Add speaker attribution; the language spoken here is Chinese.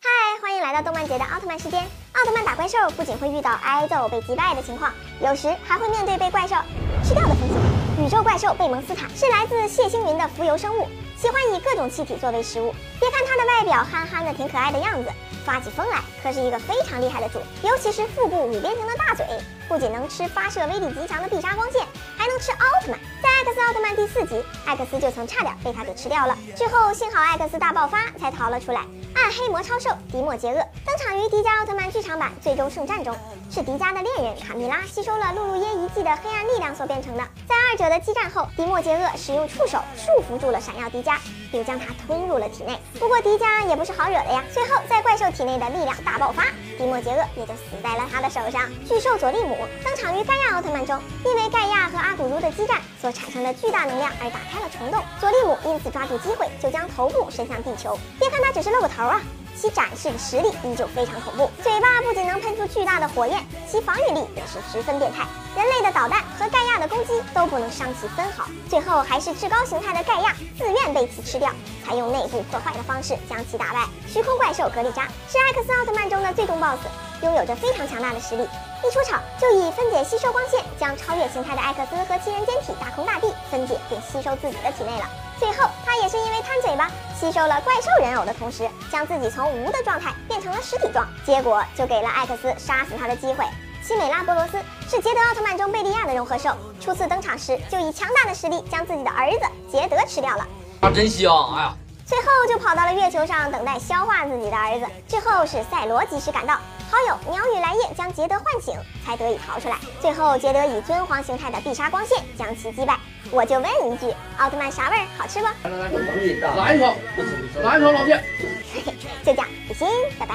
Speaker 1: 嗨，欢迎来到动漫节的奥特曼时间。奥特曼打怪兽不仅会遇到挨揍、被击败的情况，有时还会面对被怪兽吃掉的风险。宇宙怪兽贝蒙斯塔是来自谢星云的浮游生物，喜欢以各种气体作为食物。别看它的外表憨憨的、挺可爱的样子，发起疯来可是一个非常厉害的主，尤其是腹部五边形的大嘴，不仅能吃发射威力极强的必杀光线，还能吃奥特曼。在艾克斯奥特曼第四集，艾克斯就曾差点被他给吃掉了，之后幸好艾克斯大爆发才逃了出来。暗黑魔超兽迪莫杰厄登场于迪迦奥特曼剧场版最终圣战中，是迪迦的恋人卡米拉吸收了露露耶遗迹的黑暗力量所变成的。在二者的激战后，迪莫杰厄使用触手束缚住了闪耀迪迦，并将它吞入了体内。不过迪迦也不是好惹的呀，最后在怪兽体内的力量大爆发，迪莫杰厄也就死在了他的手上。巨兽佐利姆登场于盖亚奥特曼中，因为盖亚和阿古茹的激战所产生的巨大能量而打开了虫洞，佐利姆因此抓住机会就将头部伸向地球。别看他只是露个头啊。其展示的实力依旧非常恐怖，嘴巴不仅能喷出巨大的火焰，其防御力也是十分变态。人类的导弹和盖亚的攻击都不能伤其分毫，最后还是至高形态的盖亚自愿被其吃掉，采用内部破坏的方式将其打败。虚空怪兽格里扎是艾克斯奥特曼中的最终 BOSS，拥有着非常强大的实力，一出场就以分解吸收光线将超越形态的艾克斯和其人间体大空大地分解并吸收自己的体内了。最后，他也是因为贪嘴巴，吸收了怪兽人偶的同时，将自己从无的状态变成了实体状，结果就给了艾克斯杀死他的机会。西美拉波罗斯是捷德奥特曼中贝利亚的融合兽，初次登场时就以强大的实力将自己的儿子捷德吃掉了。
Speaker 2: 啊，真香！哎呀，
Speaker 1: 最后就跑到了月球上等待消化自己的儿子。之后是赛罗及时赶到，好友鸟语来夜将捷德唤醒，才得以逃出来。最后捷德以尊皇形态的必杀光线将其击败。我就问一句，奥特曼啥味儿？好吃不？
Speaker 2: 来一口，来一口，老弟。
Speaker 1: 就这样，比心，拜拜。